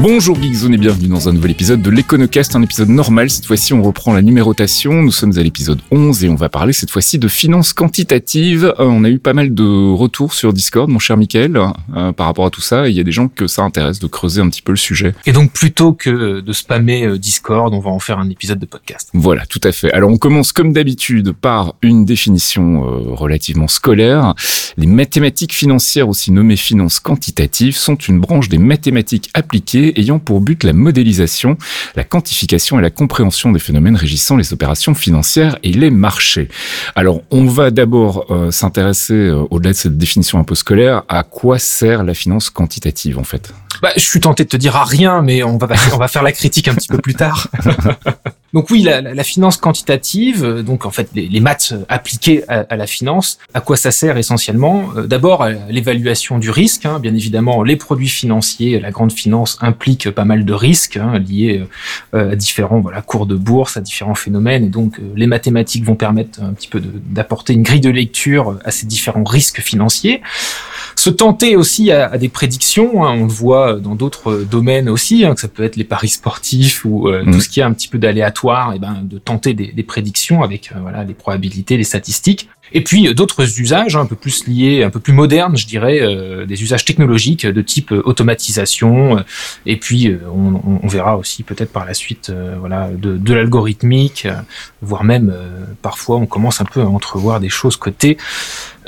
Bonjour Geekzone et bienvenue dans un nouvel épisode de l'Econocast, un épisode normal. Cette fois-ci, on reprend la numérotation. Nous sommes à l'épisode 11 et on va parler cette fois-ci de finances quantitatives. Euh, on a eu pas mal de retours sur Discord, mon cher Michael, euh, par rapport à tout ça. il y a des gens que ça intéresse de creuser un petit peu le sujet. Et donc, plutôt que de spammer euh, Discord, on va en faire un épisode de podcast. Voilà, tout à fait. Alors, on commence comme d'habitude par une définition relativement scolaire. Les mathématiques financières, aussi nommées finances quantitatives, sont une branche des mathématiques appliquées ayant pour but la modélisation, la quantification et la compréhension des phénomènes régissant les opérations financières et les marchés. Alors, on va d'abord euh, s'intéresser, euh, au-delà de cette définition un peu scolaire, à quoi sert la finance quantitative en fait? Bah, Je suis tenté de te dire à rien, mais on va, on va faire la critique un petit peu plus tard. Donc oui, la, la, finance quantitative, euh, donc en fait les, les maths appliquées à, la finance, à quoi ça sert essentiellement? D'abord l'évaluation du risque, hein, bien évidemment les produits financiers, la grande finance implique pas mal de risques hein, liés euh, à différents voilà cours de bourse, à différents phénomènes, et donc euh, les mathématiques vont permettre un petit peu d'apporter une grille de lecture à ces différents risques financiers se tenter aussi à, des prédictions. Hein, on le voit dans d'autres domaines aussi, hein, que ça peut être les paris sportifs ou euh, tout mm. ce qui est un petit peu d'aléatoire, et ben de tenter des, des prédictions avec voilà les probabilités, les statistiques. Et puis euh, d'autres usages hein, un peu plus liés, un peu plus modernes, je dirais, euh, des usages technologiques de type euh, automatisation. et puis on, on, verra aussi peut-être par la suite, voilà, de, de l'algorithmique, voire même parfois on commence un peu à entrevoir des choses côté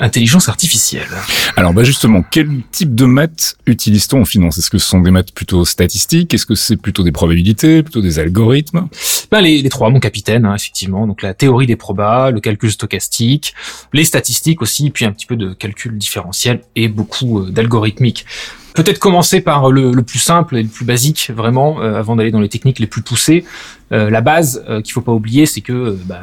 intelligence artificielle. Alors bah justement, quel type de maths utilise-t-on en finance Est-ce que ce sont des maths plutôt statistiques? Est-ce que c'est plutôt des probabilités, plutôt des algorithmes? Ben, les, les trois, mon capitaine, hein, effectivement. Donc la théorie des probas, le calcul stochastique, les statistiques aussi, puis un petit peu de calcul différentiel et beaucoup euh, d'algorithmique. Peut-être commencer par le, plus simple et le plus basique, vraiment, euh, avant d'aller dans les techniques les plus poussées. Euh, la base qu'il faut pas oublier, c'est que bah,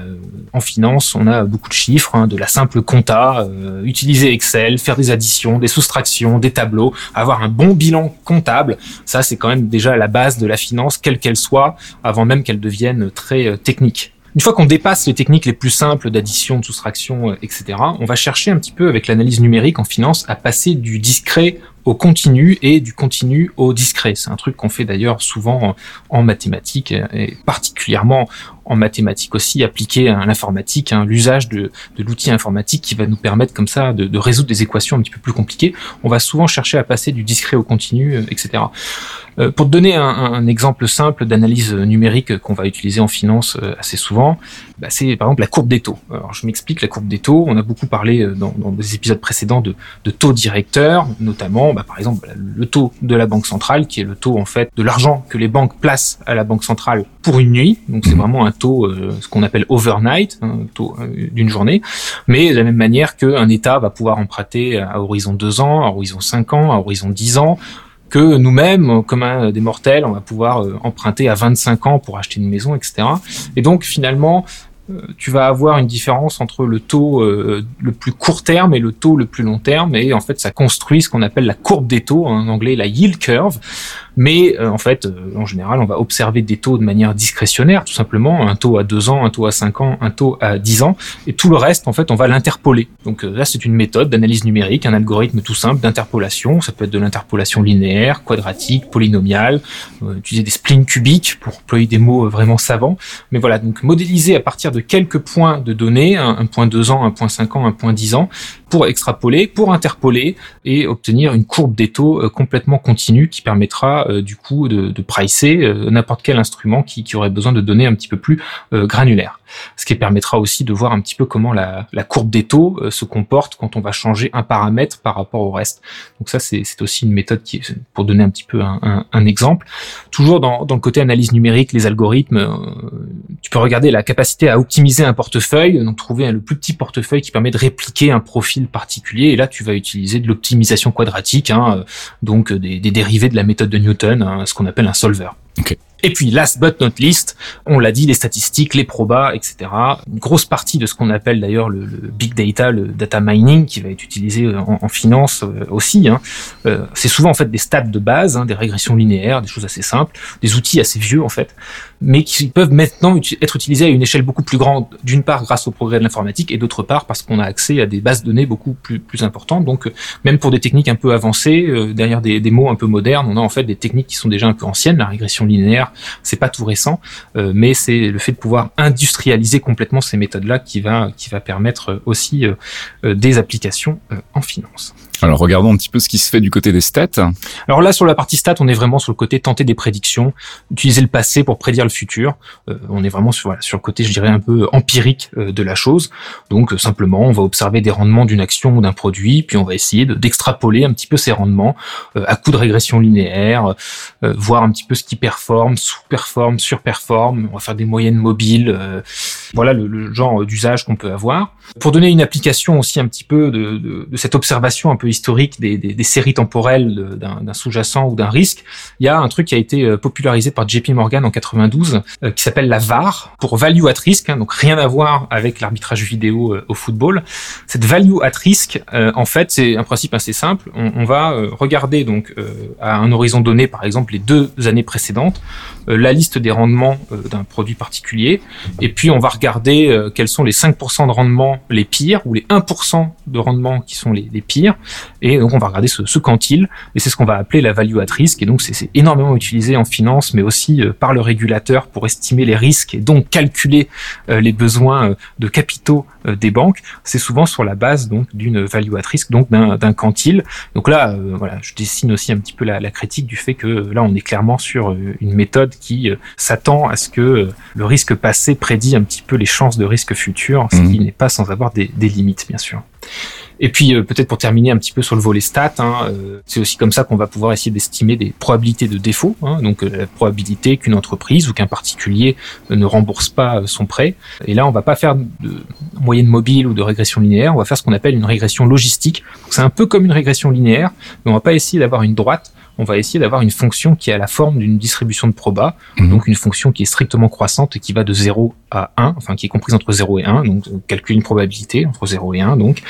en finance, on a beaucoup de chiffres, hein, de la simple compta, utiliser Excel, faire des additions, des soustractions, des tableaux, avoir un bon bilan comptable. Ça, c'est quand même déjà la base de la finance, quelle qu'elle soit, avant même qu'elle devienne très technique. Une fois qu'on dépasse les techniques les plus simples d'addition, de soustraction, etc., on va chercher un petit peu avec l'analyse numérique en finance à passer du discret au continu et du continu au discret. C'est un truc qu'on fait d'ailleurs souvent en mathématiques et particulièrement en mathématiques aussi appliqué à l'informatique, hein, l'usage de, l'outil informatique qui va nous permettre comme ça de, résoudre des équations un petit peu plus compliquées. On va souvent chercher à passer du discret au continu, euh, etc. Euh, pour te donner un, exemple simple d'analyse numérique qu'on va utiliser en finance euh, assez souvent, bah c'est par exemple la courbe des taux. Alors je m'explique la courbe des taux. On a beaucoup parlé dans, des épisodes précédents de, de taux directeurs, notamment bah, par exemple le taux de la banque centrale, qui est le taux en fait de l'argent que les banques placent à la banque centrale pour une nuit. Donc c'est mmh. vraiment un taux, euh, ce qu'on appelle overnight, un taux euh, d'une journée. Mais de la même manière qu'un État va pouvoir emprunter à horizon 2 ans, à horizon 5 ans, à horizon 10 ans, que nous-mêmes, comme un des mortels, on va pouvoir euh, emprunter à 25 ans pour acheter une maison, etc. Et donc finalement, tu vas avoir une différence entre le taux le plus court terme et le taux le plus long terme et en fait ça construit ce qu'on appelle la courbe des taux en anglais la yield curve mais euh, en fait, euh, en général, on va observer des taux de manière discrétionnaire, tout simplement, un taux à 2 ans, un taux à 5 ans, un taux à 10 ans, et tout le reste, en fait, on va l'interpoler. Donc euh, là, c'est une méthode d'analyse numérique, un algorithme tout simple d'interpolation. Ça peut être de l'interpolation linéaire, quadratique, polynomiale, utiliser des splines cubiques pour employer des mots vraiment savants. Mais voilà, donc modéliser à partir de quelques points de données, un, point 2 ans, un point 5 ans, un point 10 ans, pour extrapoler, pour interpoler et obtenir une courbe des taux complètement continue qui permettra euh, du coup de, de pricer euh, n'importe quel instrument qui, qui, aurait besoin de données un petit peu plus euh, granulaires. Ce qui permettra aussi de voir un petit peu comment la, courbe des taux se comporte quand on va changer un paramètre par rapport au reste. Donc ça, c'est aussi une méthode qui, pour donner un petit peu un, exemple, toujours dans, le côté analyse numérique, les algorithmes, tu peux regarder la capacité à optimiser un portefeuille, donc trouver le plus petit portefeuille qui permet de répliquer un profil particulier. Et là, tu vas utiliser de l'optimisation quadratique, hein, donc des, dérivés de la méthode de Newton, hein, ce qu'on appelle un solver. Et puis, last but not least, on l'a dit, les statistiques, les probas, etc. Une grosse partie de ce qu'on appelle d'ailleurs le, big data, le data mining, qui va être utilisé en, finance euh, aussi. Hein. Euh, c'est souvent en fait des stats de base, hein, des régressions linéaires, des choses assez simples, des outils assez vieux en fait, mais qui peuvent maintenant être utilisés à une échelle beaucoup plus grande, d'une part grâce au progrès de l'informatique, et d'autre part parce qu'on a accès à des bases de données beaucoup plus, importantes. Donc, euh, même pour des techniques un peu avancées, derrière des, des mots un peu modernes, on a en fait des techniques qui sont déjà un peu anciennes, la régression linéaire, c'est pas tout récent, euh, mais c'est le fait de pouvoir industrialiser complètement ces méthodes-là qui va qui va permettre aussi euh, des applications en finance. Alors regardons un petit peu ce qui se fait du côté des stats. Alors là sur la partie stats, on est vraiment sur le côté tenter des prédictions, utiliser le passé pour prédire le futur. Euh, on est vraiment sur sur le côté, je dirais un peu empirique euh, de la chose. Donc euh, simplement, on va observer des rendements d'une action ou d'un produit, puis on va essayer d'extrapoler un petit peu ces rendements à coup de régression linéaire, voir un petit peu ce qui performe, sous-performe, surperforme. On va faire des moyennes mobiles. Voilà le, le genre d'usage qu'on peut avoir. Pour donner une application aussi un petit peu de, de, de cette observation un peu historique des, des, des séries temporelles d'un sous-jacent ou d'un risque, il y a un truc qui a été euh, popularisé par JP Morgan en 92 euh, qui s'appelle la VAR pour value at risk, hein, donc rien à voir avec l'arbitrage vidéo euh, au football. Cette value at risk, en fait, c'est un principe assez simple. On, on va regarder donc à un horizon donné, par exemple les deux années précédentes, la liste des rendements d'un produit particulier, et puis on va regarder quels sont les 5% de rendement les pires ou les 1% de rendement qui sont les, les pires, et donc on va regarder ce, ce quantile, et c'est ce qu'on va appeler la value at risk. Et donc c'est énormément utilisé en finance, mais aussi euh, par le régulateur pour estimer les risques et donc calculer euh, les besoins euh, de capitaux des banques. C'est souvent sur la base donc d'une value at risk, donc d'un quantile. Donc là, voilà, je dessine aussi un petit peu la, la, critique du fait que là on est clairement sur une méthode qui s'attend à ce que le risque passé prédit un petit peu les chances de risque futur, ce mmh. qui n'est pas sans avoir des, des limites bien sûr. Et puis euh, peut-être pour terminer un petit peu sur le volet stats, hein, euh, c'est aussi comme ça qu'on va pouvoir essayer d'estimer des probabilités de défaut, hein, donc euh, la probabilité qu'une entreprise ou qu'un particulier ne rembourse pas son prêt. Et là, on va pas faire de moyenne mobile ou de régression linéaire, on va faire ce qu'on appelle une régression logistique. C'est un peu comme une régression linéaire, mais on va pas essayer d'avoir une droite, on va essayer d'avoir une fonction qui a la forme d'une distribution de proba, mmh. donc une fonction qui est strictement croissante et qui va de 0 à 1, enfin qui est comprise entre 0 et 1, donc on calcule une probabilité entre 0 et 1, donc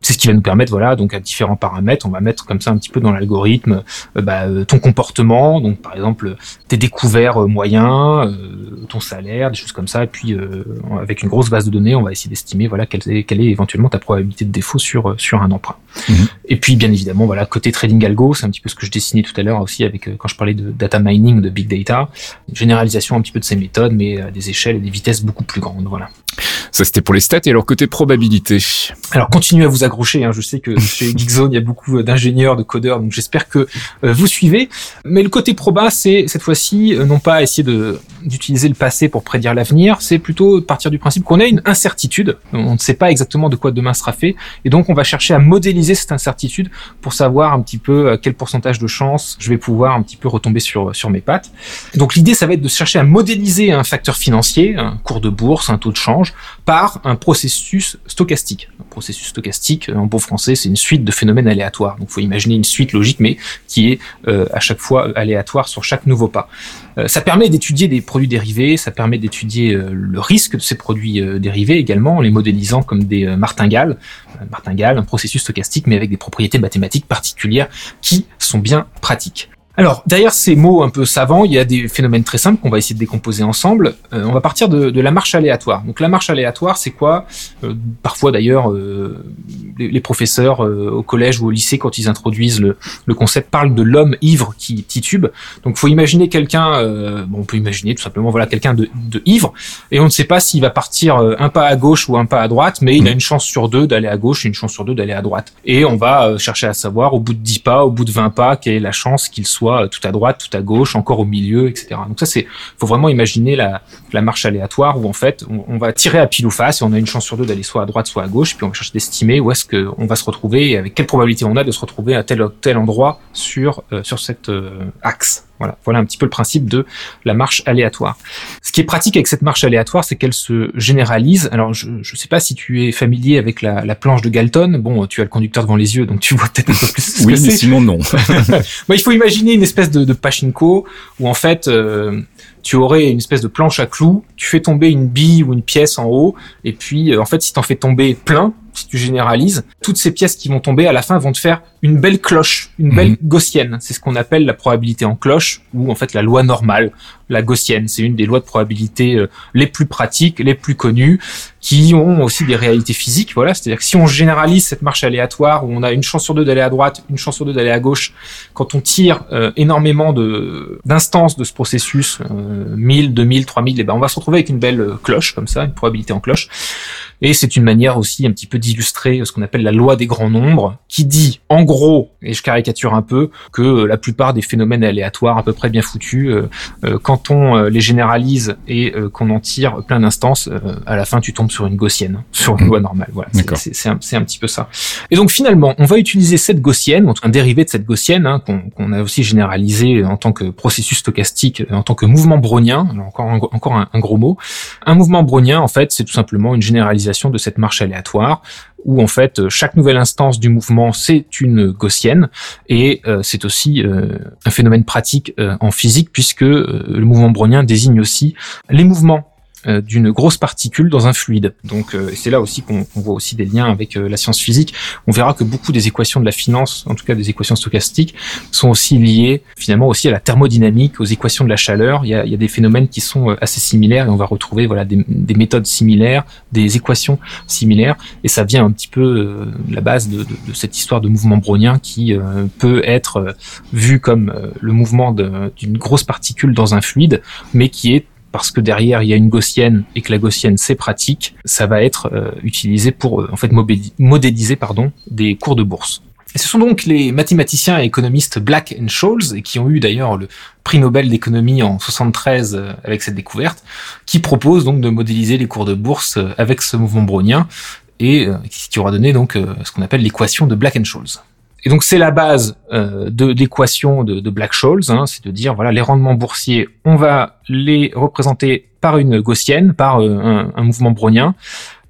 c'est ce qui va nous permettre, voilà, donc à différents paramètres, on va mettre comme ça un petit peu dans l'algorithme euh, bah, euh, ton comportement, donc par exemple tes découverts euh, moyens, euh, ton salaire, des choses comme ça, et puis euh, avec une grosse base de données, on va essayer d'estimer voilà quelle est, quelle est éventuellement ta probabilité de défaut sur sur un emprunt. Mmh. Et puis bien évidemment, voilà côté trading algo, c'est un petit peu ce que je dessinais tout à l'heure aussi avec quand je parlais de data mining, de big data, généralisation un petit peu de ces méthodes, mais à des échelles et des vitesses beaucoup plus grandes, voilà. Ça, c'était pour les stats. Et alors, côté probabilité Alors, continuez à vous Hein. Je sais que chez Geekzone, il y a beaucoup d'ingénieurs, de codeurs, donc j'espère que euh, vous suivez. Mais le côté proba, c'est cette fois-ci euh, non pas essayer d'utiliser le passé pour prédire l'avenir, c'est plutôt partir du principe qu'on a une incertitude. On ne sait pas exactement de quoi demain sera fait, et donc on va chercher à modéliser cette incertitude pour savoir un petit peu euh, quel pourcentage de chance je vais pouvoir un petit peu retomber sur sur mes pattes. Donc l'idée, ça va être de chercher à modéliser un facteur financier, un cours de bourse, un taux de change, par un processus stochastique. Un processus stochastique, en bon français, c'est une suite de phénomènes aléatoires. Donc, il faut imaginer une suite logique, mais qui est euh, à chaque fois aléatoire sur chaque nouveau pas. Euh, ça permet d'étudier des produits dérivés, ça permet d'étudier euh, le risque de ces produits euh, dérivés également, en les modélisant comme des euh, martingales. martingale, un processus stochastique, mais avec des propriétés mathématiques particulières qui sont bien pratiques. Alors, derrière ces mots un peu savants, il y a des phénomènes très simples qu'on va essayer de décomposer ensemble. Euh, on va partir de, de, la marche aléatoire. Donc la marche aléatoire, c'est quoi? Euh, Parfois d'ailleurs, euh, les, les, professeurs euh, au collège ou au lycée, quand ils introduisent le, le concept, parlent de l'homme ivre qui titube. Donc faut imaginer quelqu'un, euh, bon, on peut imaginer tout simplement voilà quelqu'un de, de, ivre, et on ne sait pas s'il va partir un pas à gauche ou un pas à droite, mais il a une chance sur deux d'aller à gauche et une chance sur deux d'aller à droite. Et on va chercher à savoir au bout de 10 pas, au bout de 20 pas, quelle est la chance qu'il soit soit tout à droite, tout à gauche, encore au milieu, etc. Donc ça, c'est, faut vraiment imaginer la, marche aléatoire où en fait, on, va tirer à pile ou face et on a une chance sur deux d'aller soit à droite, soit à gauche, puis on va chercher d'estimer où est-ce qu'on va se retrouver et avec quelle probabilité on a de se retrouver à tel tel endroit sur euh, sur cet euh, axe. Voilà, voilà un petit peu le principe de la marche aléatoire. Ce qui est pratique avec cette marche aléatoire, c'est qu'elle se généralise. Alors, je ne sais pas si tu es familier avec la, la, planche de Galton. Bon, tu as le conducteur devant les yeux, donc tu vois peut-être un peu plus ce oui, que mais sinon non. bon, il faut imaginer une espèce de, de pachinko où en fait euh, tu aurais une espèce de planche à clous, tu fais tomber une bille ou une pièce en haut, et puis euh, en fait si t'en fais tomber plein, si tu généralises, toutes ces pièces qui vont tomber à la fin vont te faire une belle cloche, une belle mhm. gaussienne. C'est ce qu'on appelle la probabilité en cloche, ou en fait la loi normale, la gaussienne. C'est une des lois de probabilité euh, les plus pratiques, les plus connues, qui ont aussi des réalités physiques. Voilà, c'est-à-dire que si on généralise cette marche aléatoire, où on a une chance sur deux d'aller à droite, une chance sur deux d'aller à gauche, quand on tire euh, énormément de d'instances de ce processus, euh, 1000, 2000, 3000, et ben on va se retrouver avec une belle euh, cloche comme ça, une probabilité en cloche. Et c'est une manière aussi un petit peu d'illustrer ce qu'on appelle la loi des grands nombres, qui dit en gros, et je caricature un peu, que euh, la plupart des phénomènes aléatoires à peu près bien foutus, euh, quand on les généralise et qu'on en tire plein d'instances, à la fin tu tombes sur une gaussienne, sur une mmh. loi normale. Voilà, c'est un, un, petit peu ça. Et donc finalement, on va utiliser cette gaussienne, un dérivé de cette gaussienne, hein, qu'on a aussi généralisé en tant que processus stochastique, en tant que mouvement brownien, encore, encore un, un gros mot. Un mouvement brownien, en fait, c'est tout simplement une généralisation de cette marche aléatoire, où en fait chaque nouvelle instance du mouvement c'est une gaussienne et euh, c'est aussi euh, un phénomène pratique euh, en physique puisque le mouvement brownien désigne aussi les mouvements. euh, d'une grosse particule dans un fluide. Donc euh, c'est là aussi qu'on voit aussi des liens avec euh, la science physique. On verra que beaucoup des équations de la finance, en tout cas des équations stochastiques, sont aussi liées finalement aussi à la thermodynamique, aux équations de la chaleur. Il y a, il y a des phénomènes qui sont assez similaires et on va retrouver voilà des, des, méthodes similaires, des équations similaires et ça vient un petit peu de la base de, de, de, cette histoire de mouvement brownien qui peut être vu comme le mouvement d'une grosse particule dans un fluide, mais qui est parce que derrière il y a une gaussienne et que la gaussienne c'est pratique, ça va être euh, utilisé pour euh, en fait modéliser pardon des cours de bourse. Et ce sont donc les mathématiciens et économistes Black and Scholes, et qui ont eu d'ailleurs le prix Nobel d'économie en 73 euh, avec cette découverte, qui proposent donc de modéliser les cours de bourse avec ce mouvement brownien, et qui aura donné donc ce qu'on appelle l'équation de Black and Scholes. Et donc c'est la base euh, de l'équation de, Black-Scholes, hein, c'est de dire voilà les rendements boursiers, on va les représenter par une gaussienne, par euh, un, un, mouvement brownien.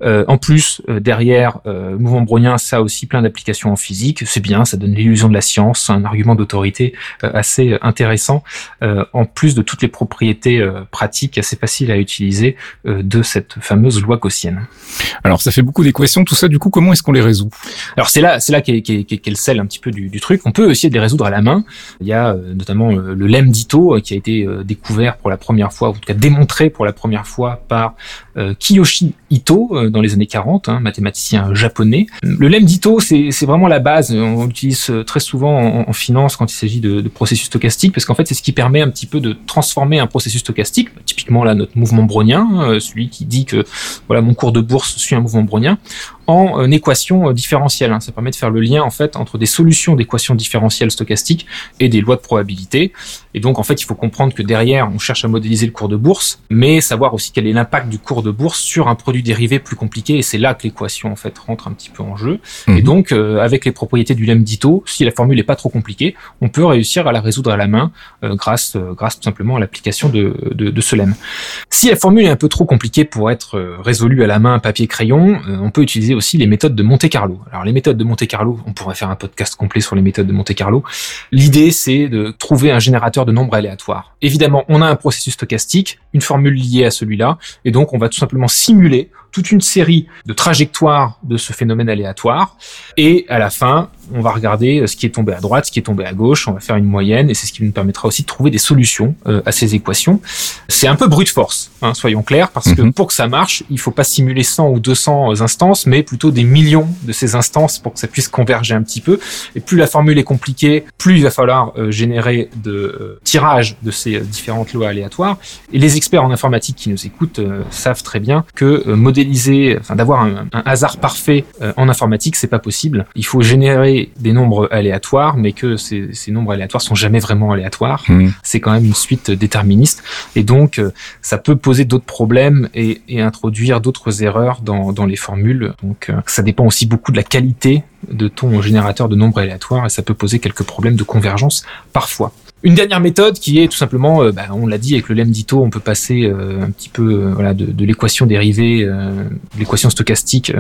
Euh, en plus, euh, derrière, euh, mouvement brownien, ça a aussi plein d'applications en physique. C'est bien, ça donne l'illusion de la science, un argument d'autorité assez intéressant, en plus de toutes les propriétés pratiques assez faciles à utiliser de cette fameuse loi gaussienne. Alors, ça fait beaucoup d'équations. Tout ça, du coup, comment est-ce qu'on les résout? Alors, c'est là, c'est là qu'est, qu'est, qu'est le sel un petit peu du, du, truc. On peut essayer de les résoudre à la main. Il y a notamment le lemme d'Ito qui a été découvert pour la première fois, ou en tout cas démontré pour la première fois par Kiyoshi Ito dans les années 40, hein, mathématicien japonais. Le lemme d'Ito, c'est vraiment la base. On l'utilise très souvent en, finance quand il s'agit de, de, processus stochastiques, parce qu'en fait, c'est ce qui permet un petit peu de transformer un processus stochastique, typiquement là notre mouvement brownien, euh, celui qui dit que voilà mon cours de bourse suit un mouvement brownien, en euh, équation euh, différentielle. Hein. Ça permet de faire le lien en fait entre des solutions d'équations différentielles stochastiques et des lois de probabilité. Et donc en fait, il faut comprendre que derrière, on cherche à modéliser le cours de bourse, mais savoir aussi quel est l'impact du cours de bourse sur un produit dérivé plus compliqué. Et c'est là que l'équation en fait rentre un petit peu en jeu. Et mhm. donc euh, avec les propriétés du lemme d'Ito, si la formule est pas trop compliquée, on peut réussir à la résoudre à la main grâce grâce tout simplement à l'application de, de, de, ce lemme. Si la formule est un peu trop compliquée pour être résolue à la main papier crayon, on peut utiliser aussi les méthodes de Monte Carlo. Alors les méthodes de Monte Carlo, on pourrait faire un podcast complet sur les méthodes de Monte Carlo. L'idée c'est de trouver un générateur de nombres aléatoires. Évidemment, on a un processus stochastique, une formule liée à celui-là, et donc on va tout simplement simuler toute une série de trajectoires de ce phénomène aléatoire. Et à la fin, on va regarder euh, ce qui est tombé à droite, ce qui est tombé à gauche, on va faire une moyenne, et c'est ce qui nous permettra aussi de trouver des solutions euh, à ces équations. C'est un peu brute force, hein, soyons clairs, parce que mhm. pour que ça marche, il faut pas simuler 100 ou 200 instances, mais plutôt des millions de ces instances pour que ça puisse converger un petit peu. Et plus la formule est compliquée, plus il va falloir euh, générer de tirages de ces différentes lois aléatoires. Et les experts en informatique qui nous écoutent savent très bien que modéliser enfin d'avoir un, hasard parfait euh, en informatique, c'est pas possible. Il faut générer des nombres aléatoires, mais que ces, ces nombres aléatoires sont jamais vraiment aléatoires. Mmh. C'est quand même une suite déterministe, et donc euh, ça peut poser d'autres problèmes et, et introduire d'autres erreurs dans, dans, les formules. Donc euh, ça dépend aussi beaucoup de la qualité de ton générateur de nombres aléatoires, et ça peut poser quelques problèmes de convergence parfois. Une dernière méthode qui est tout simplement, euh, bah, on l'a dit avec le lemme d'Ito, on peut passer euh, un petit peu euh, voilà, de, l'équation dérivée, l'équation stochastique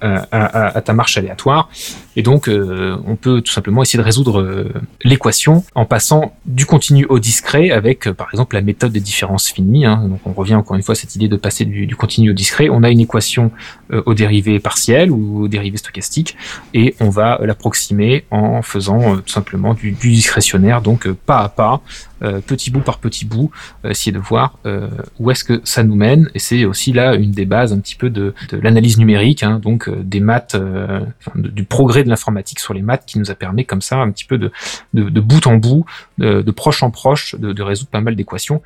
à, ta marche aléatoire. Et donc, on peut tout simplement essayer de résoudre l'équation en passant du continu au discret avec, par exemple, la méthode des différences finies. Hein. Donc, on revient encore une fois à cette idée de passer du, du continu au discret. On a une équation au dérivé partiel ou au dérivé stochastique et on va l'approximer en faisant tout simplement du, du discrétionnaire. Donc, pas à pas, euh, petit bout par petit bout, euh, essayer de voir euh, où est-ce que ça nous mène. Et c'est aussi là une des bases un petit peu de, l'analyse numérique, hein, donc des maths, du progrès de l'informatique sur les maths qui nous a permis comme ça un petit peu de, de, bout en bout, de, proche en proche, de résoudre pas mal d'équations.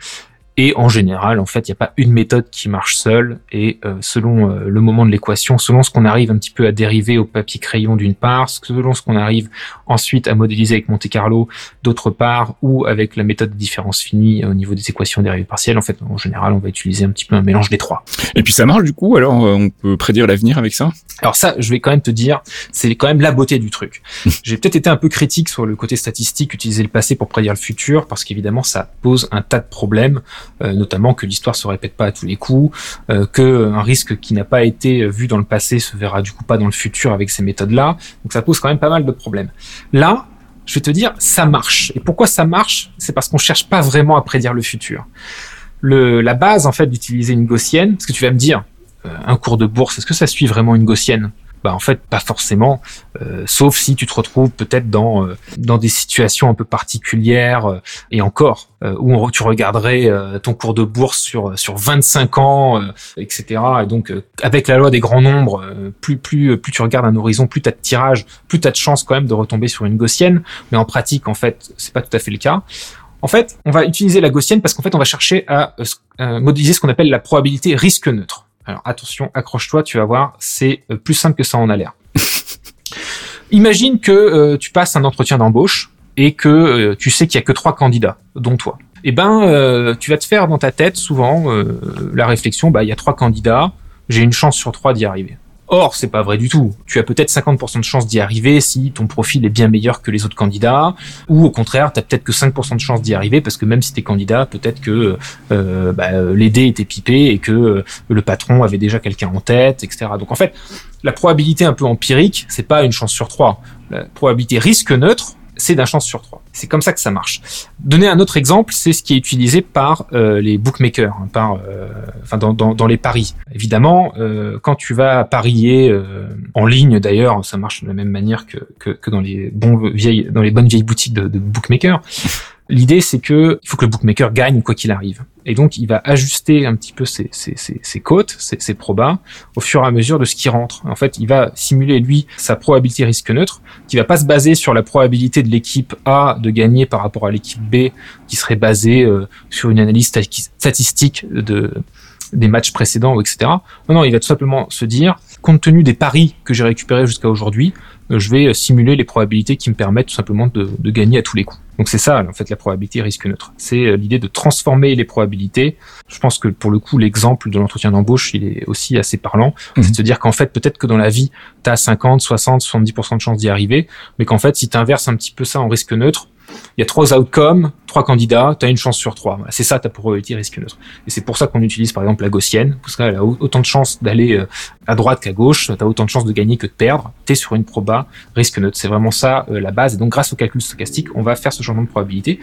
Et en général, en fait, il n'y a pas une méthode qui marche seule. Et euh, selon euh, le moment de l'équation, selon ce qu'on arrive un petit peu à dériver au papier crayon d'une part, selon ce qu'on arrive ensuite à modéliser avec Monte Carlo d'autre part, ou avec la méthode de différence finie au niveau des équations dérivées partielles, en fait, en général, on va utiliser un petit peu un mélange des trois. Et puis ça marche du coup. Alors, euh, on peut prédire l'avenir avec ça? Alors ça, je vais quand même te dire, c'est quand même la beauté du truc. J'ai peut-être été un peu critique sur le côté statistique, utiliser le passé pour prédire le futur, parce qu'évidemment, ça pose un tas de problèmes. Euh, notamment que l'histoire se répète pas à tous les coups, euh, que un risque qui n'a pas été vu dans le passé se verra du coup pas dans le futur avec ces méthodes-là. Donc ça pose quand même pas mal de problèmes. Là, je vais te dire, ça marche. Et pourquoi ça marche? C'est parce qu'on cherche pas vraiment à prédire le futur. La base en fait d'utiliser une gaussienne, parce que tu vas me dire, euh, un cours de bourse, est-ce que ça suit vraiment une gaussienne? Bah en fait pas forcément, euh, sauf si tu te retrouves peut-être dans euh, dans des situations un peu particulières euh, et encore où tu regarderais ton cours de bourse sur sur 25 ans, etc. Et donc avec la loi des grands nombres, plus plus plus tu regardes un horizon, plus t'as de tirage, plus t'as de chances quand même de retomber sur une gaussienne. Mais en pratique, en fait, c'est pas tout à fait le cas. En fait, on va utiliser la gaussienne parce qu'en fait, on va chercher à modéliser ce qu'on appelle la probabilité risque neutre. Alors attention, accroche-toi, tu vas voir, c'est euh, plus simple que ça en a l'air. Imagine que euh, tu passes un entretien d'embauche et que euh, tu sais qu'il y a que trois candidats, dont toi. Eh ben, tu vas te faire dans ta tête souvent la réflexion, bah il y a trois candidats, j'ai une chance sur trois d'y arriver. Or, c'est pas vrai du tout. Tu as peut-être 50% de chance d'y arriver si ton profil est bien meilleur que les autres candidats, ou au contraire, tu as peut-être que 5% de chance d'y arriver parce que même si t'es candidat, peut-être que euh, bah, les dés étaient pipés et que euh, le patron avait déjà quelqu'un en tête, etc. Donc en fait, la probabilité un peu empirique, c'est pas une chance sur trois. La probabilité risque neutre, c'est d'un chance sur trois. C'est comme ça que ça marche. Donner un autre exemple, c'est ce qui est utilisé par euh, les bookmakers, hein, par, euh, enfin dans, dans, dans, les paris. Évidemment, euh, quand tu vas parier euh, en ligne, d'ailleurs, ça marche de la même manière que, que, que, dans les bons vieilles, dans les bonnes vieilles boutiques de, de bookmakers. L'idée, c'est que il faut que le bookmaker gagne quoi qu'il arrive. Et donc, il va ajuster un petit peu ses, ses, ses, ses cotes, ses, ses, probas, au fur et à mesure de ce qui rentre. En fait, il va simuler, lui, sa probabilité risque neutre, qui va pas se baser sur la probabilité de l'équipe A de gagner par rapport à l'équipe B, qui serait basée euh, sur une analyse statistique de, des matchs précédents, etc. Non, non, il va tout simplement se dire, compte tenu des paris que j'ai récupérés jusqu'à aujourd'hui, euh, je vais simuler les probabilités qui me permettent tout simplement de, de gagner à tous les coups. Donc c'est ça, en fait, la probabilité risque neutre. C'est euh, l'idée de transformer les probabilités. Je pense que pour le coup, l'exemple de l'entretien d'embauche, il est aussi assez parlant. C'est de se dire qu'en fait, peut-être que dans la vie, tu as 50, 60, 70% de chances d'y arriver, mais qu'en fait, si tu inverses un petit peu ça en risque neutre, il y a trois outcomes, trois candidats, tu as une chance sur trois. C'est ça ta probabilité risque neutre. Et c'est pour ça qu'on utilise par exemple la gaussienne, parce qu'elle a autant de chances d'aller euh, à droite qu'à gauche, tu as autant de chances de gagner que de perdre, tu sur une proba risque neutre. C'est vraiment ça euh, la base. Et donc grâce au calcul stochastique, on va faire ce changement de probabilité.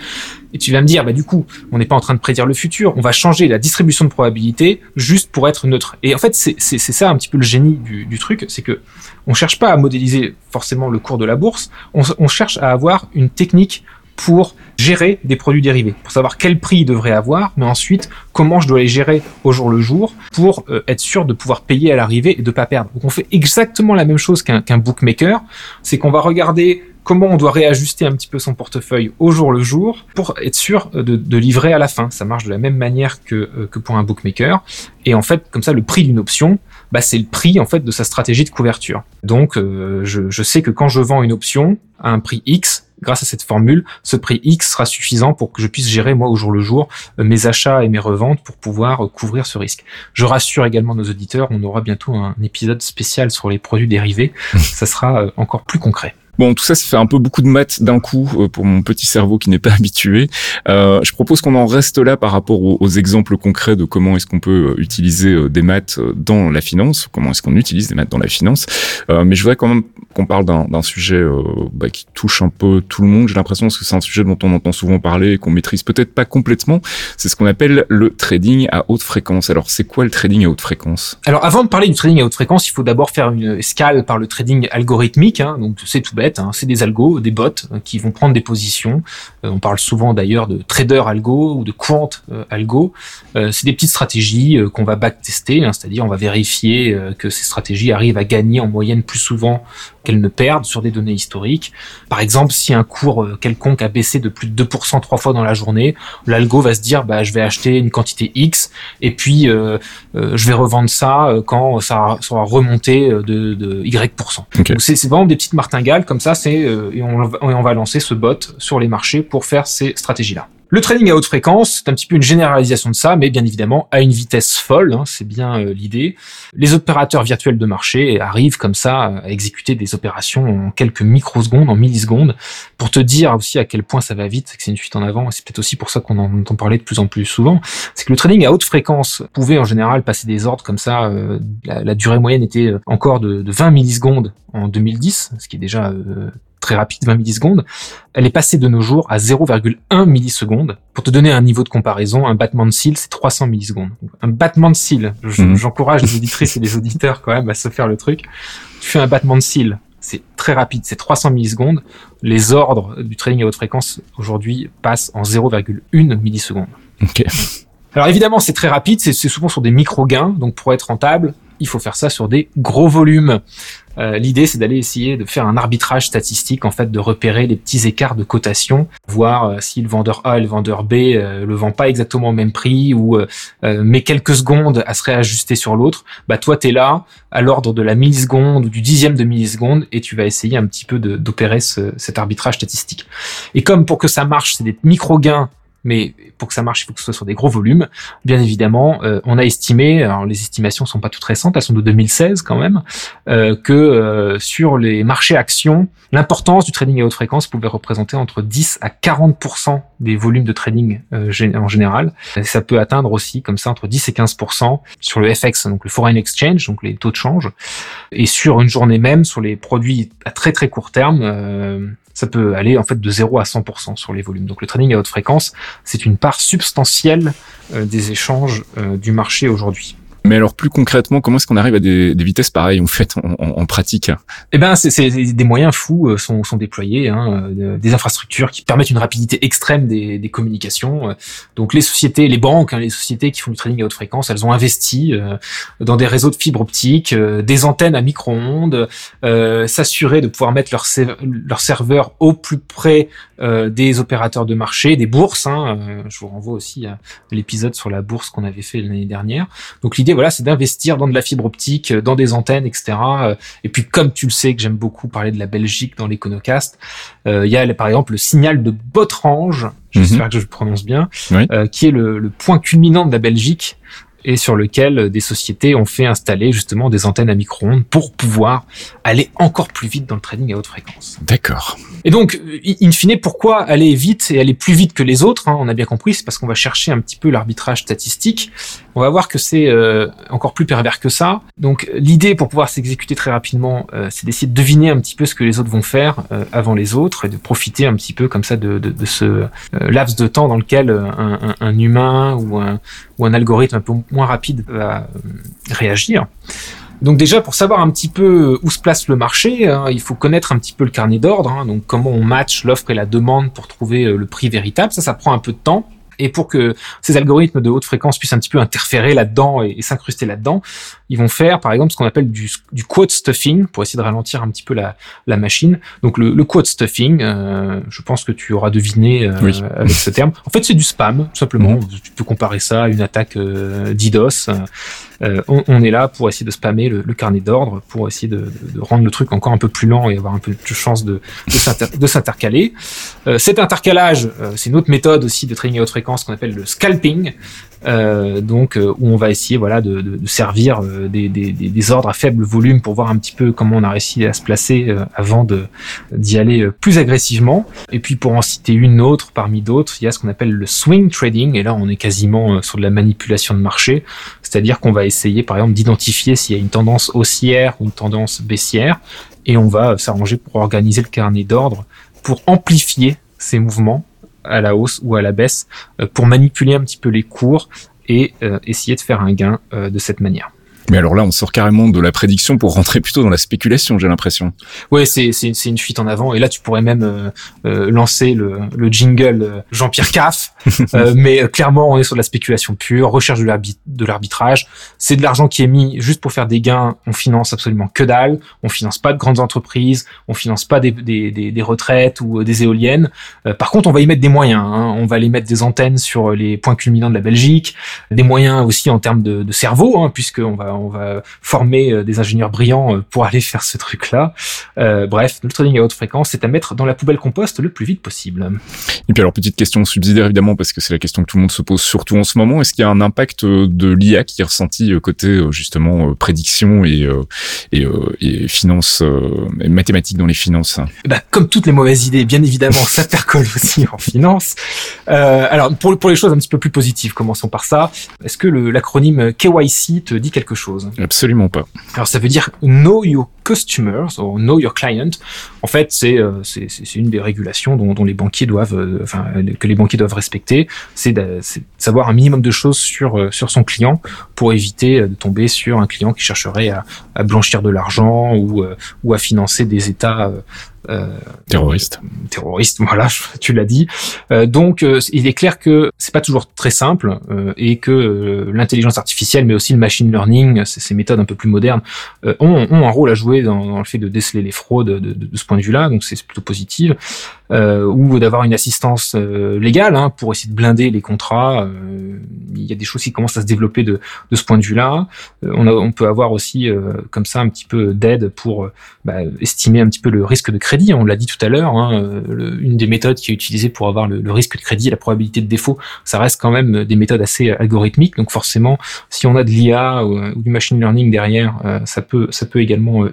Et tu vas me dire, bah du coup, on n'est pas en train de prédire le futur, on va changer la distribution de probabilité juste pour être neutre. Et en fait, c'est ça un petit peu le génie du, du truc, c'est que on cherche pas à modéliser forcément le cours de la bourse, on, on cherche à avoir une technique pour gérer des produits dérivés, pour savoir quel prix il devrait avoir, mais ensuite comment je dois les gérer au jour le jour pour euh, être sûr de pouvoir payer à l'arrivée et de pas perdre. Donc on fait exactement la même chose qu'un bookmaker, c'est qu'on va regarder comment on doit réajuster un petit peu son portefeuille au jour le jour pour être sûr de, de livrer à la fin. Ça marche de la même manière que, euh, que pour un bookmaker. Et en fait, comme ça, le prix d'une option bah, c'est le prix en fait de sa stratégie de couverture. Donc euh, je, je sais que quand je vends une option à un prix X, grâce à cette formule, ce prix X sera suffisant pour que je puisse gérer moi au jour le jour euh, mes achats et mes reventes pour pouvoir euh, couvrir ce risque. Je rassure également nos auditeurs, on aura bientôt un épisode spécial sur les produits dérivés. Ça sera euh, encore plus concret. Bon, tout ça, ça fait un peu beaucoup de maths d'un coup pour mon petit cerveau qui n'est pas habitué. Euh, je propose qu'on en reste là par rapport aux, exemples concrets de comment est-ce qu'on peut utiliser des maths dans la finance, comment est-ce qu'on utilise des maths dans la finance. mais je voudrais quand même qu'on parle d'un sujet bah, qui touche un peu tout le monde. J'ai l'impression que c'est un sujet dont on entend souvent parler et qu'on maîtrise peut-être pas complètement. C'est ce qu'on appelle le trading à haute fréquence. Alors, c'est quoi le trading à haute fréquence? Alors, avant de parler du trading à haute fréquence, il faut d'abord faire une escale par le trading algorithmique. Hein, donc, c'est tout bête Hein. C'est des algos, des bots euh, qui vont prendre des positions. Euh, on parle souvent d'ailleurs de trader algo ou de quant euh, algo. c'est des petites stratégies qu'on va backtester, hein, c'est-à-dire on va vérifier que ces stratégies arrivent à gagner en moyenne plus souvent qu'elles ne perdent sur des données historiques. Par exemple, si un cours quelconque a baissé de plus de 2% trois fois dans la journée, l'algo va se dire bah je vais acheter une quantité X et puis je vais revendre ça quand ça sera remonté de, de Y%. Donc c'est vraiment des petites martingales comme ça, c'est euh, et, on, va lancer ce bot sur les marchés pour faire ces stratégies-là. Le trading à haute fréquence, c'est un petit peu une généralisation de ça, mais bien évidemment à une vitesse folle, hein, c'est bien euh, l'idée. Les opérateurs virtuels de marché arrivent comme ça à exécuter des opérations en quelques microsecondes, en millisecondes, pour te dire aussi à quel point ça va vite, que c'est une fuite en avant, et c'est peut-être aussi pour ça qu'on en entend parler de plus en plus souvent, c'est que le trading à haute fréquence pouvait en général passer des ordres comme ça, euh, la, durée moyenne était encore de, de 20 millisecondes en 2010, ce qui est déjà euh, très rapide, 20 millisecondes, elle est passée de nos jours à 0,1 millisecondes. Pour te donner un niveau de comparaison, un battement de cils, c'est 300 millisecondes. Un battement de cils, mhm. j'encourage les auditrices et les auditeurs quand même à se faire le truc. Tu fais un battement de cils, c'est très rapide, c'est 300 millisecondes. Les ordres du trading à haute fréquence aujourd'hui passent en 0,1 milliseconde. Alors évidemment, c'est très rapide, c'est souvent sur des micro-gains, donc pour être rentable, il faut faire ça sur des gros volumes. Euh, l'idée, c'est d'aller essayer de faire un arbitrage statistique, en fait, de repérer les petits écarts de cotation, voir euh, si le vendeur A et le vendeur B euh, le vend pas exactement au même prix ou met quelques secondes à se réajuster sur l'autre. Bah toi, t'es là à l'ordre de la milliseconde ou du dixième de milliseconde et tu vas essayer un petit peu d'opérer cet arbitrage statistique. Et comme pour que ça marche, c'est des micro gains mais pour que ça marche, il faut que ce soit sur des gros volumes. Bien évidemment, euh, on a estimé, alors les estimations sont pas toutes récentes, elles sont de 2016 quand même, euh, que euh, sur les marchés actions, l'importance du trading à haute fréquence pouvait représenter entre 10 à 40% des volumes de trading en général. ça peut atteindre aussi comme ça entre 10 et 15% sur le FX, donc le foreign exchange, donc les taux de change, et sur une journée même sur les produits à très très court terme ça peut aller en fait de 0 à 100% sur les volumes. Donc le trading à haute fréquence, c'est une part substantielle euh, des échanges euh, du marché aujourd'hui. Mais alors plus concrètement, comment est-ce qu'on arrive à des, vitesses pareilles en fait en, pratique? Eh ben, c'est des moyens fous euh, sont, sont déployés, hein, euh, des infrastructures qui permettent une rapidité extrême des, des communications. Donc les sociétés, les banques, hein, les sociétés qui font du trading à haute fréquence, elles ont investi euh, dans des réseaux de fibres optiques, des antennes à micro-ondes, s'assurer de pouvoir mettre leurs leur serveurs au plus près des opérateurs de marché, des bourses. Hein, je vous renvoie aussi à l'épisode sur la bourse qu'on avait fait l'année dernière. Donc l'idée voilà, c'est d'investir dans de la fibre optique, euh, dans des antennes, etc. Euh, et puis, comme tu le sais, que j'aime beaucoup parler de la Belgique dans l'Econocast, euh, il y a par exemple le signal de Botrange, j'espère mhm. que je le prononce bien, qui est le, le, point culminant de la Belgique et sur lequel des sociétés ont fait installer justement des antennes à micro-ondes pour pouvoir aller encore plus vite dans le trading à haute fréquence. D'accord. Et donc, in fine, pourquoi aller vite et aller plus vite que les autres hein, On a bien compris, c'est parce qu'on va chercher un petit peu l'arbitrage statistique. On va voir que c'est euh, encore plus pervers que ça. Donc, l'idée pour pouvoir s'exécuter très rapidement, euh, c'est d'essayer de deviner un petit peu ce que les autres vont faire euh, avant les autres et de profiter un petit peu comme ça de, de, de ce laps de temps dans lequel un, un, un humain ou un, ou un algorithme un peu moins rapide va réagir. Donc déjà, pour savoir un petit peu où se place le marché, hein, il faut connaître un petit peu le carnet d'ordre, hein, donc comment on match l'offre et la demande pour trouver euh, le prix véritable. Ça, ça prend un peu de temps. Et pour que ces algorithmes de haute fréquence puissent un petit peu interférer là-dedans et, s'incruster là-dedans, ils vont faire par exemple ce qu'on appelle du, du quote stuffing pour essayer de ralentir un petit peu la, la machine. Donc le, le quote stuffing, euh, je pense que tu auras deviné euh, avec ce terme. En fait, c'est du spam, tout simplement. Mhm. Tu peux comparer ça à une attaque euh, DDoS. Euh, on, on, est là pour essayer de spammer le, le carnet d'ordre, pour essayer de, de, rendre le truc encore un peu plus lent et avoir un peu de chance de, de s'intercaler. Euh, cet intercalage, c'est une autre méthode aussi de trading à haute fréquence qu'on appelle le scalping. Euh, donc euh, où on va essayer voilà de, de, de servir euh, des, des, des, ordres à faible volume pour voir un petit peu comment on a réussi à se placer avant de d'y aller plus agressivement. Et puis pour en citer une autre parmi d'autres, il y a ce qu'on appelle le swing trading. Et là on est quasiment sur de la manipulation de marché, c'est-à-dire qu'on va essayer par exemple d'identifier s'il y a une tendance haussière ou une tendance baissière. Et on va s'arranger pour organiser le carnet d'ordre pour amplifier ces mouvements à la hausse ou à la baisse euh, pour manipuler un petit peu les cours et euh, essayer de faire un gain euh, de cette manière. Mais alors là, on sort carrément de la prédiction pour rentrer plutôt dans la spéculation, j'ai l'impression. Oui, c'est c'est c'est une fuite en avant. Et là, tu pourrais même euh, euh lancer le, le jingle euh, Jean-Pierre Caff. euh, mais euh, clairement, on est sur de la spéculation pure, recherche de l'arbitrage. C'est de l'argent qui est mis juste pour faire des gains. On finance absolument que dalle. On finance pas de grandes entreprises. On finance pas des, des, des, des retraites ou des éoliennes. par contre, on va y mettre des moyens. Hein. On va aller mettre des antennes sur les points culminants de la Belgique, des moyens aussi en termes de, de cerveau, hein, puisqu'on va on va former euh, des ingénieurs brillants euh, pour aller faire ce truc-là. Euh, bref, le trading à haute fréquence, c'est à mettre dans la poubelle compost le plus vite possible. Et puis alors, petite question subsidiaire évidemment, parce que c'est la question que tout le monde se pose surtout en ce moment. Est-ce qu'il y a un impact de l'IA qui est ressenti côté justement prédiction et, et, et finance, et mathématiques dans les finances? Bah, Comme toutes les mauvaises idées, bien évidemment, ça percole aussi en finance. Euh, alors, pour, pour les choses un petit peu plus positives, commençons par ça. Est-ce que l'acronyme KYC te dit quelque chose Absolument pas. Alors ça veut dire Know Your Customers ou Know Your Client. En fait, c'est euh, une des régulations dont, dont les banquiers doivent, euh, enfin que les banquiers doivent respecter. C'est de, savoir un minimum de choses sur euh, sur son client pour éviter de tomber sur un client qui chercherait à, à blanchir de l'argent ou ou à financer des États euh, terroriste. Terroriste, voilà, tu l'as dit. Euh, donc, il est clair que c'est pas toujours très simple et que l'intelligence artificielle, mais aussi le machine learning, ces méthodes un peu plus modernes, ont, ont, un rôle à jouer dans, le fait de déceler les fraudes de, ce point de vue-là. Donc, c'est plutôt positif. ou d'avoir une assistance légale hein, pour essayer de blinder les contrats. il y a des choses qui commencent à se développer de, de ce point de vue-là. on, peut avoir aussi comme ça un petit peu d'aide pour bah, estimer un petit peu le risque de crédit, on l'a dit tout à l'heure, hein, euh, une des méthodes qui est utilisée pour avoir le, risque de crédit la probabilité de défaut, ça reste quand même des méthodes assez algorithmiques. Donc forcément, si on a de l'IA ou, ou, du machine learning derrière, euh, ça peut ça peut également euh,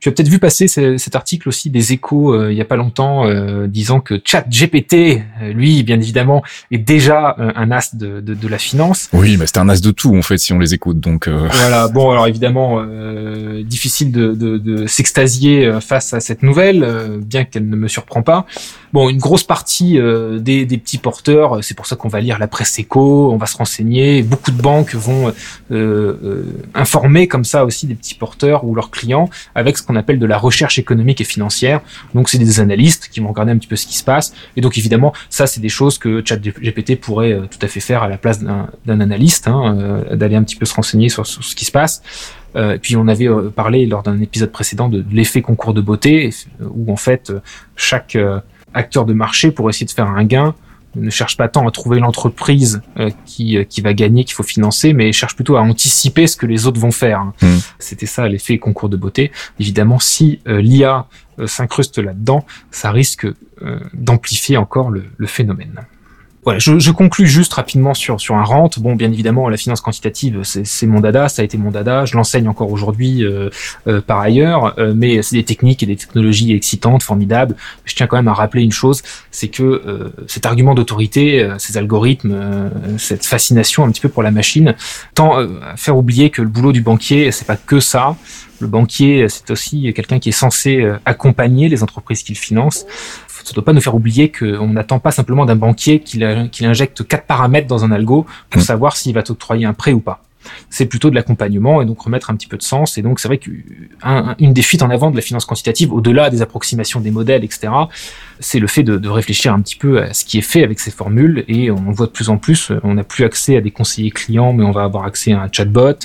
Tu as peut-être vu passer cet article aussi des échos euh, il y a pas longtemps euh, disant que ChatGPT, euh, lui, bien évidemment, est déjà un as de, de, de, la finance. Oui, mais c'est un as de tout en fait si on les écoute. Donc voilà. Bon, alors évidemment, difficile de, de, de s'extasier face à cette nouvelle, bien qu'elle ne me surprend pas. Bon, une grosse partie des, des, petits porteurs, c'est pour ça qu'on va lire la presse écho, on va se renseigner. Beaucoup de banques vont informer comme ça aussi des petits porteurs ou leurs clients avec ce qu'on appelle de la recherche économique et financière. Donc c'est des analystes qui vont regarder un petit peu ce qui se passe. Et donc évidemment, ça c'est des choses que ChatGPT pourrait euh, tout à fait faire à la place d'un analyste, hein, euh, d'aller un petit peu se renseigner sur, ce qui se passe. Euh, et puis on avait parlé lors d'un épisode précédent de, l'effet concours de beauté, où en fait chaque acteur de marché pour essayer de faire un gain ne cherche pas tant à trouver l'entreprise euh, qui, euh, qui va gagner, qu'il faut financer, mais cherche plutôt à anticiper ce que les autres vont faire. Hein. Hmm. C'était ça l'effet concours de beauté. Évidemment, si euh, l'IA s'incruste là-dedans, ça risque d'amplifier encore le, le phénomène. Voilà, je, je, conclus juste rapidement sur sur un rente. Bon, bien évidemment, la finance quantitative, c'est mon dada, ça a été mon dada. Je l'enseigne encore aujourd'hui euh, euh, par ailleurs, euh, mais c'est des techniques et des technologies excitantes, formidables. Je tiens quand même à rappeler une chose, c'est que cet argument d'autorité, ces algorithmes, cette fascination un petit peu pour la machine, tend à faire oublier que le boulot du banquier, c'est pas que ça. Le banquier, c'est aussi quelqu'un qui est censé accompagner les entreprises qu'il finance ça ne doit pas nous faire oublier qu'on n'attend pas simplement d'un banquier qu'il injecte quatre paramètres dans un algo pour mm. savoir s'il va t'octroyer un prêt ou pas. c'est plutôt de l'accompagnement et donc remettre un petit peu de sens. Et donc c'est vrai qu'une des fuites en avant de la finance quantitative, au-delà des approximations des modèles, etc., c'est le fait de, de, réfléchir un petit peu à ce qui est fait avec ces formules. Et on voit de plus en plus, on n'a plus accès à des conseillers clients, mais on va avoir accès à un chatbot.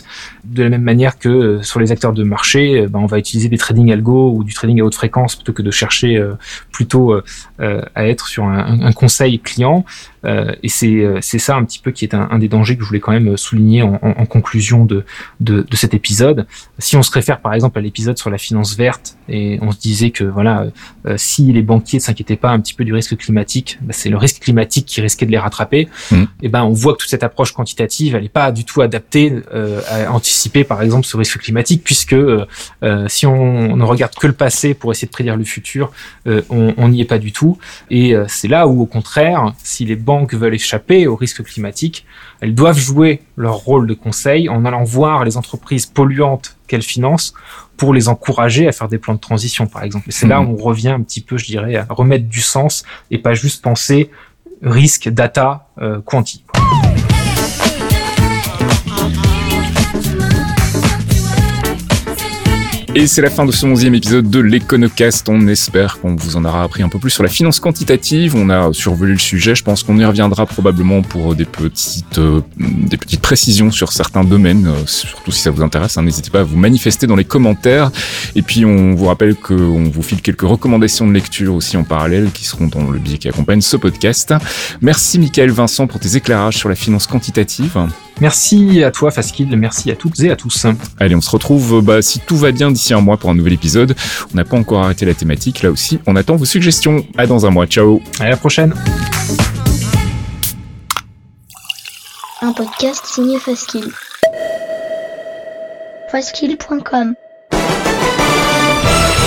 De la même manière que sur les acteurs de marché, ben, on va utiliser des trading algo ou du trading à haute fréquence plutôt que de chercher plutôt à être sur un, un conseil client. Euh, et euh, c'est ça un petit peu qui est un, un, des dangers que je voulais quand même souligner en, en, en conclusion de, de, de, cet épisode. Si on se réfère par exemple à l'épisode sur la finance verte et on se disait que voilà, euh, si les banquiers ne s'inquiétaient pas un petit peu du risque climatique, bah, c'est le risque climatique qui risquait de les rattraper. Mmh. Et ben on voit que toute cette approche quantitative, elle n'est pas du tout adaptée à anticiper par exemple ce risque climatique puisque si on, ne regarde que le passé pour essayer de prédire le futur, on n'y est pas du tout. Et c'est là où au contraire, si les banques veulent échapper au risque climatique, elles doivent jouer leur rôle de conseil en allant voir les entreprises polluantes qu'elles financent pour les encourager à faire des plans de transition, par exemple. Et c'est là où on revient un petit peu, je dirais, à remettre du sens et pas juste penser risque, data, euh, quanti. Et c'est la fin de ce onzième épisode de l'Econocast. On espère qu'on vous en aura appris un peu plus sur la finance quantitative. On a survolé le sujet. Je pense qu'on y reviendra probablement pour des petites, euh, des petites précisions sur certains domaines, euh, surtout si ça vous intéresse. Hein. N'hésitez pas à vous manifester dans les commentaires. Et puis, on vous rappelle qu'on vous file quelques recommandations de lecture aussi en parallèle qui seront dans le billet qui accompagne ce podcast. Merci, Michael Vincent, pour tes éclairages sur la finance quantitative. Merci à toi, Faskil. Merci à toutes et à tous. Allez, on se retrouve, bah, si tout va bien, d'ici un mois pour un nouvel épisode. On n'a pas encore arrêté la thématique. Là aussi, on attend vos suggestions. À dans un mois. Ciao. À la prochaine. Un podcast signé Faskil. Faskil.com